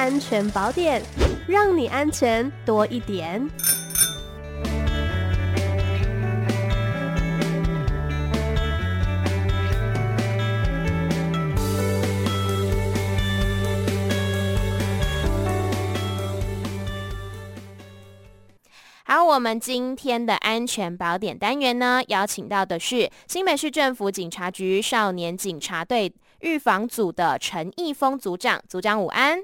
安全宝典，让你安全多一点。好，我们今天的安全宝典单元呢，邀请到的是新北市政府警察局少年警察队预防组的陈义峰组长，组长午安。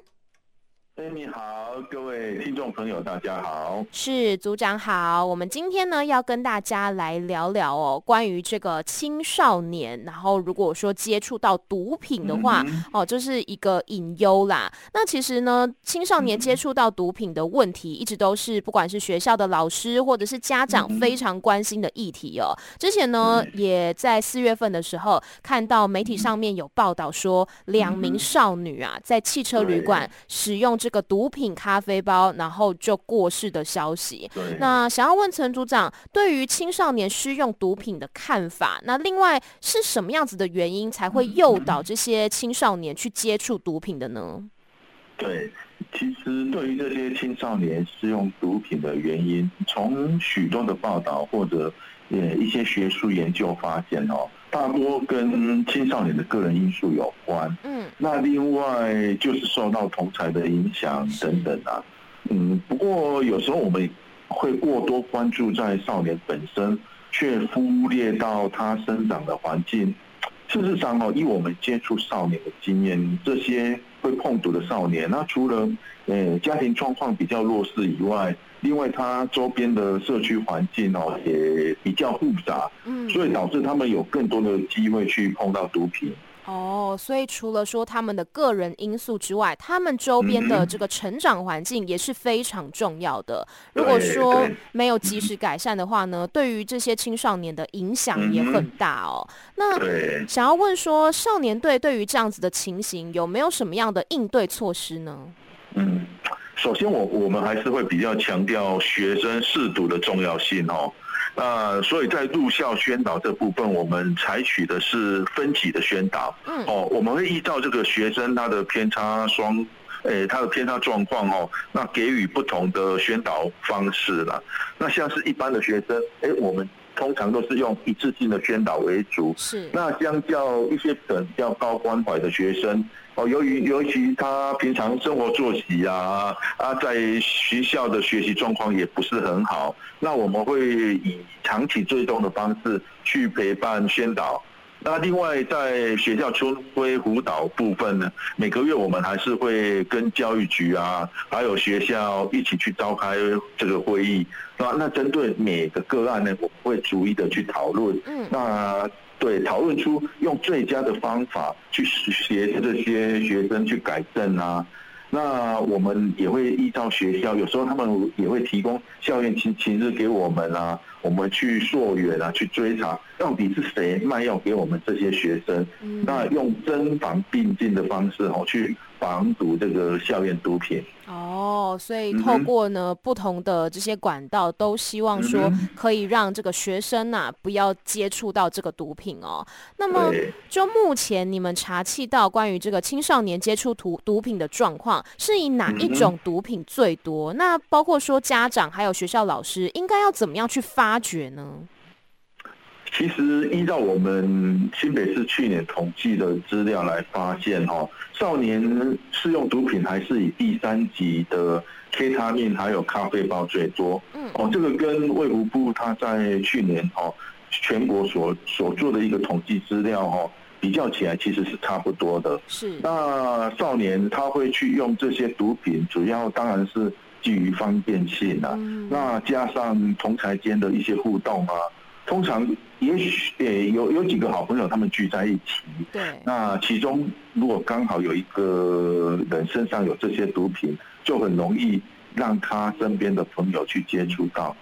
哎，你好，各位听众朋友，大家好。是组长好，我们今天呢要跟大家来聊聊哦，关于这个青少年，然后如果说接触到毒品的话，嗯、哦，这、就是一个隐忧啦。那其实呢，青少年接触到毒品的问题，一直都是不管是学校的老师或者是家长非常关心的议题哦。之前呢，也在四月份的时候看到媒体上面有报道说，两名少女啊在汽车旅馆使用。这个毒品咖啡包，然后就过世的消息。那想要问陈组长，对于青少年施用毒品的看法，那另外是什么样子的原因才会诱导这些青少年去接触毒品的呢？对，其实对于这些青少年使用毒品的原因，从许多的报道或者呃一些学术研究发现哦。大多跟青少年的个人因素有关，嗯，那另外就是受到同才的影响等等啊，嗯，不过有时候我们会过多关注在少年本身，却忽略到他生长的环境。事实上哦，以我们接触少年的经验，这些会碰毒的少年，那除了呃家庭状况比较弱势以外，另外，他周边的社区环境哦也比较复杂，嗯，所以导致他们有更多的机会去碰到毒品。哦，所以除了说他们的个人因素之外，他们周边的这个成长环境也是非常重要的。如果说没有及时改善的话呢，对于这些青少年的影响也很大哦。那想要问说，少年队对于这样子的情形有没有什么样的应对措施呢？嗯。首先我，我我们还是会比较强调学生试读的重要性哦。那所以在入校宣导这部分，我们采取的是分级的宣导。嗯。哦，我们会依照这个学生他的偏差双，诶，他的偏差状况哦，那给予不同的宣导方式啦。那像是一般的学生，诶，我们通常都是用一次性的宣导为主。是。那相较一些等较高关怀的学生。哦，由于尤其他平常生活作息啊，啊，在学校的学习状况也不是很好，那我们会以长期追踪的方式去陪伴宣导。那另外在学校春晖辅导部分呢，每个月我们还是会跟教育局啊，还有学校一起去召开这个会议。那那针对每个个案呢，我们会逐一的去讨论。嗯，那。对，讨论出用最佳的方法去协助这些学生去改正啊。那我们也会依照学校，有时候他们也会提供校园情情日给我们啊，我们去溯源啊，去追查到底是谁卖药给我们这些学生。那用针防并进的方式哦，去防堵这个校园毒品。哦，所以透过呢、嗯、不同的这些管道，都希望说可以让这个学生呐、啊、不要接触到这个毒品哦。那么就目前你们查气到关于这个青少年接触毒毒品的状况，是以哪一种毒品最多？嗯、那包括说家长还有学校老师应该要怎么样去发掘呢？其实依照我们新北市去年统计的资料来发现，哦，少年试用毒品还是以第三级的 K 他命还有咖啡包最多。嗯，哦，这个跟卫福部他在去年哦全国所所做的一个统计资料哦比较起来，其实是差不多的。是。那少年他会去用这些毒品，主要当然是基于方便性啊。嗯。那加上同侪间的一些互动啊。通常也许诶有有几个好朋友，他们聚在一起。对。那其中如果刚好有一个人身上有这些毒品，就很容易让他身边的朋友去接触到。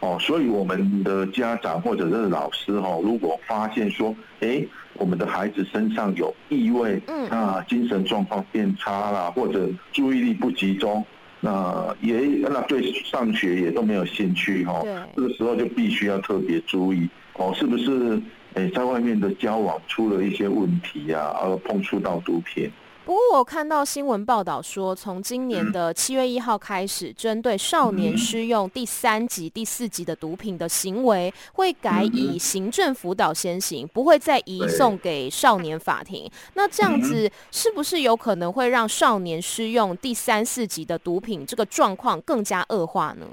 哦，所以我们的家长或者是老师哦，如果发现说，哎，我们的孩子身上有异味，嗯，那精神状况变差啦，或者注意力不集中。那也那对上学也都没有兴趣哈，这个时候就必须要特别注意哦，是不是诶在外面的交往出了一些问题呀，而碰触到毒品。不过我看到新闻报道说，从今年的七月一号开始，针对少年施用第三级、第四级的毒品的行为，会改以行政辅导先行，不会再移送给少年法庭。那这样子是不是有可能会让少年施用第三、四级的毒品这个状况更加恶化呢？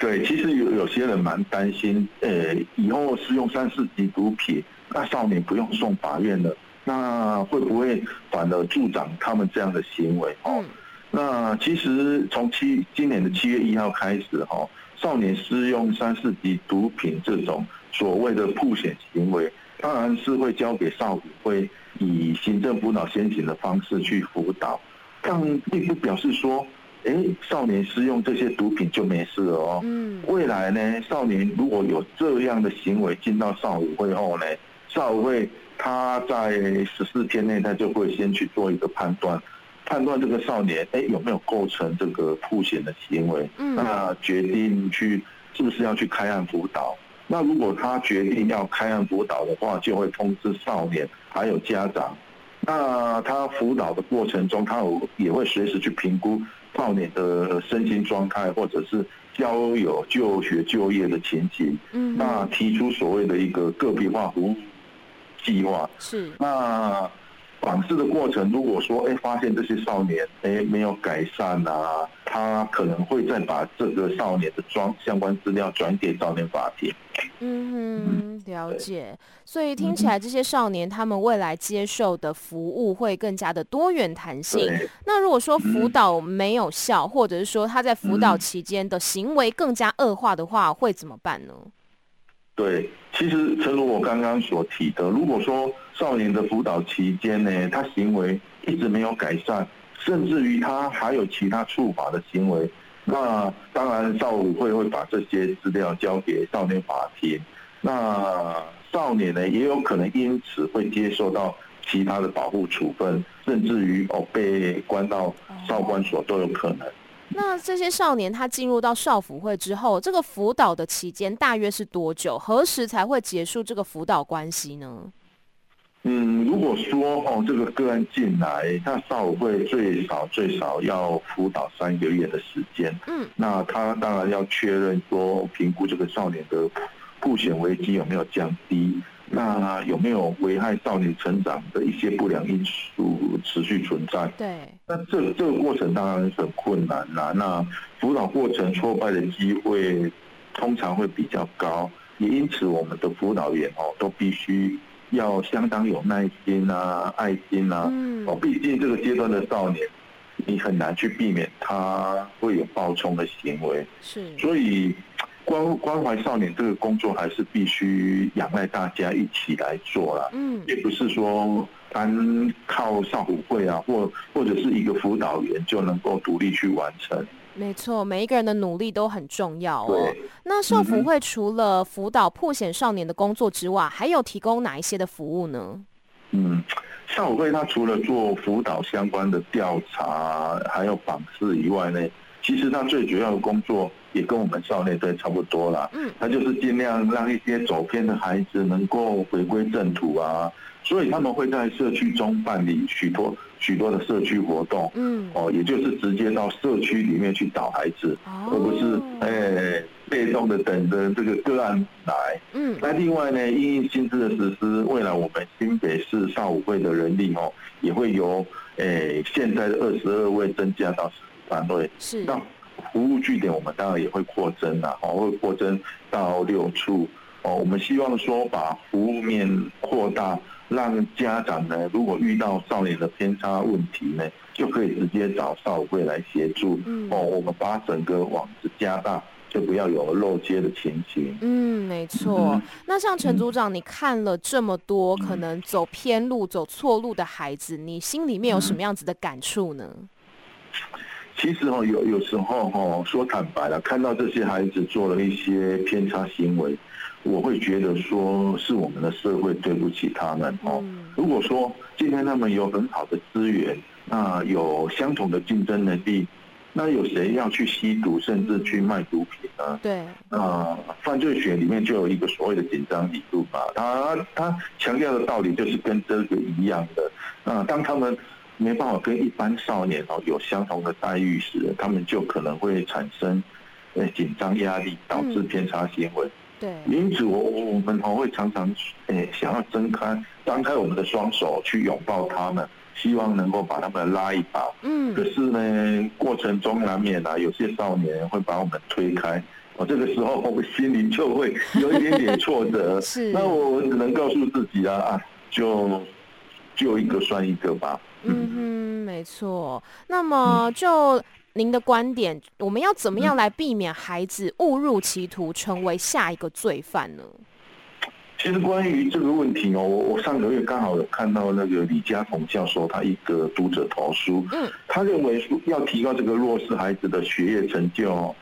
对，其实有有些人蛮担心，呃，以后施用三四级毒品，那少年不用送法院了。那会不会反而助长他们这样的行为？哦，那其实从七今年的七月一号开始，哈，少年私用三四级毒品这种所谓的曝险行为，当然是会交给少辅会以行政辅导先行的方式去辅导，但并不表示说，哎，少年私用这些毒品就没事了哦。嗯，未来呢，少年如果有这样的行为进到少辅会后呢，少辅会。他在十四天内，他就会先去做一个判断，判断这个少年哎有没有构成这个曝险的行为，嗯那决定去是不是要去开案辅导。那如果他决定要开案辅导的话，就会通知少年还有家长。那他辅导的过程中，他有也会随时去评估少年的身心状态，或者是交友、就学、就业的情形。嗯，那提出所谓的一个个别化服务。计划是那访视的过程，如果说哎、欸、发现这些少年哎、欸、没有改善啊，他可能会再把这个少年的装相关资料转给少年法庭。嗯哼，了解。所以听起来这些少年他们未来接受的服务会更加的多元弹性。那如果说辅导没有效，或者是说他在辅导期间的行为更加恶化的话，会怎么办呢？对，其实诚如我刚刚所提的，如果说少年的辅导期间呢，他行为一直没有改善，甚至于他还有其他触法的行为，那当然少辅会会把这些资料交给少年法庭，那少年呢也有可能因此会接受到其他的保护处分，甚至于哦被关到少管所都有可能。那这些少年他进入到少辅会之后，这个辅导的期间大约是多久？何时才会结束这个辅导关系呢？嗯，如果说哦，这个个案进来，那少辅会最少最少要辅导三个月的时间。嗯，那他当然要确认说，评估这个少年的曝险危机有没有降低。那有没有危害少年成长的一些不良因素持续存在？对，那这这个过程当然是很困难啦。那辅导过程挫败的机会通常会比较高，也因此我们的辅导员哦都必须要相当有耐心啊、爱心啊。嗯。哦，毕竟这个阶段的少年，你很难去避免他会有暴冲的行为。是。所以。关关怀少年这个工作还是必须仰赖大家一起来做啦，嗯，也不是说单靠少辅会啊，或或者是一个辅导员就能够独立去完成。没错，每一个人的努力都很重要哦。那少辅会除了辅导破险少年的工作之外，还有提供哪一些的服务呢？嗯，少辅会它除了做辅导相关的调查，还有访视以外呢，其实他最主要的工作。也跟我们少年队差不多啦，嗯，他就是尽量让一些走偏的孩子能够回归正途啊，所以他们会在社区中办理许多许多的社区活动，嗯，哦，也就是直接到社区里面去找孩子，哦、而不是哎、欸、被动的等着这个个案来，嗯，那另外呢，因应新制的实施，未来我们新北市少辅会的人力哦，也会由诶、欸、现在的二十二位增加到十三位，是那。服务据点我们当然也会扩增啦，哦，会扩增到六处哦。我们希望说把服务面扩大，让家长呢，如果遇到少年的偏差问题呢，就可以直接找少辅会来协助。嗯，哦，我们把整个网子加大，就不要有漏接的情形。嗯，没错。嗯、那像陈组长，你看了这么多可能走偏路、走错路的孩子，你心里面有什么样子的感触呢？其实哦，有有时候哈，说坦白了，看到这些孩子做了一些偏差行为，我会觉得说是我们的社会对不起他们哦。如果说今天他们有很好的资源，那有相同的竞争能力，那有谁要去吸毒，甚至去卖毒品呢？对。啊，犯罪学里面就有一个所谓的紧张理论吧，他他强调的道理就是跟这个一样的。啊，当他们没办法跟一般少年哦有相同的待遇时，他们就可能会产生呃紧张压力，导致偏差行为。对，因此我我们哦会常常诶想要睁开张开我们的双手去拥抱他们，希望能够把他们拉一把。嗯，可是呢，过程中难免啊，有些少年会把我们推开。我这个时候我心里就会有一点点挫折。是，那我只能告诉自己啊啊，就就一个算一个吧。嗯哼，没错。那么就。您的观点，我们要怎么样来避免孩子误入歧途，成为下一个罪犯呢？其实关于这个问题哦，我我上个月刚好有看到那个李家宏教授他一个读者投书，嗯，他认为说要提高这个弱势孩子的学业成就，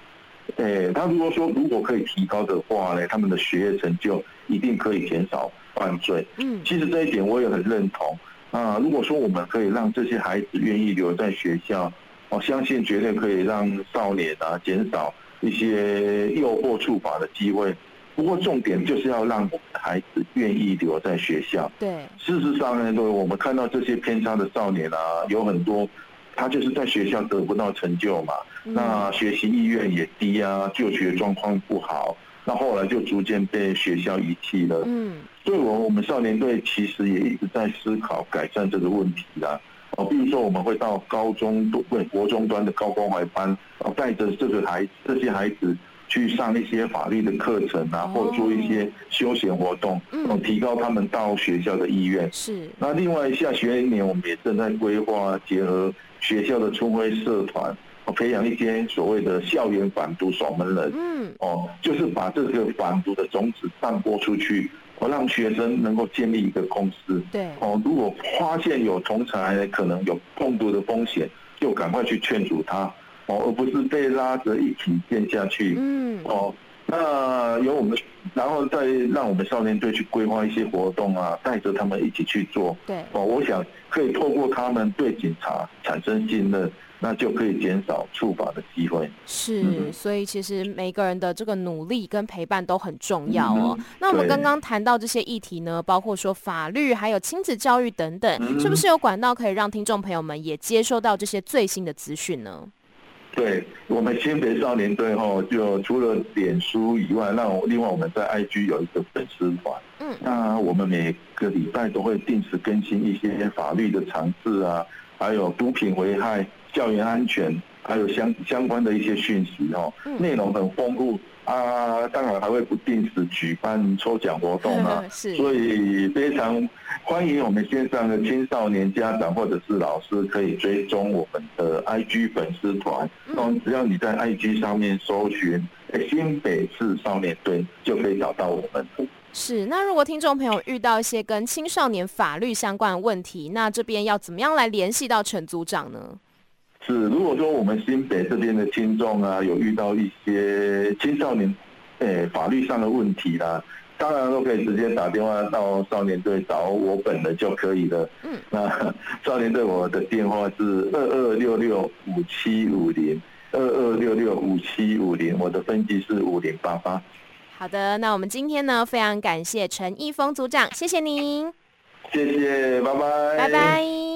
诶，他如果说如果可以提高的话呢，他们的学业成就一定可以减少犯罪，嗯，其实这一点我也很认同啊。如果说我们可以让这些孩子愿意留在学校。我相信绝对可以让少年啊减少一些诱惑触法的机会。不过重点就是要让孩子愿意留在学校。对，事实上呢，对，我们看到这些偏差的少年啊，有很多他就是在学校得不到成就嘛，那学习意愿也低啊，就学状况不好，那后来就逐渐被学校遗弃了。嗯，所以我我们少年队其实也一直在思考改善这个问题啊。哦，比如说我们会到高中、对国中端的高关怀班，哦，带着这个孩这些孩子去上一些法律的课程啊，或做一些休闲活动，哦，提高他们到学校的意愿。是。那另外下学年我们也正在规划结合学校的春晖社团，哦，培养一些所谓的校园反毒守门人。嗯。哦，就是把这个反毒的种子散播出去。我让学生能够建立一个公司，对，哦，如果发现有同侪可能有中毒的风险，就赶快去劝阻他，哦，而不是被拉着一起陷下去，嗯，哦，那由我们，然后再让我们少年队去规划一些活动啊，带着他们一起去做，对，哦，我想可以透过他们对警察产生信任。那就可以减少触法的机会。是，所以其实每个人的这个努力跟陪伴都很重要哦。嗯、那我们刚刚谈到这些议题呢，包括说法律，还有亲子教育等等，嗯、是不是有管道可以让听众朋友们也接收到这些最新的资讯呢？对，我们新北少年队吼，就除了脸书以外，那另外我们在 IG 有一个粉丝团。嗯，那我们每个礼拜都会定时更新一些法律的常识啊，还有毒品危害。校园安全，还有相相关的一些讯息哦，内容很丰富啊，当然还会不定时举办抽奖活动啊，是，所以非常欢迎我们线上的青少年家长或者是老师可以追踪我们的 IG 粉丝团，嗯，只要你在 IG 上面搜寻新北市少年队，就可以找到我们。是，那如果听众朋友遇到一些跟青少年法律相关的问题，那这边要怎么样来联系到陈组长呢？是，如果说我们新北这边的听众啊，有遇到一些青少年，诶、欸，法律上的问题啦，当然都可以直接打电话到少年队找我本人就可以了。嗯，那 少年队我的电话是二二六六五七五零，二二六六五七五零，我的分机是五零八八。好的，那我们今天呢，非常感谢陈一峰组长，谢谢您。谢谢，拜拜。拜拜。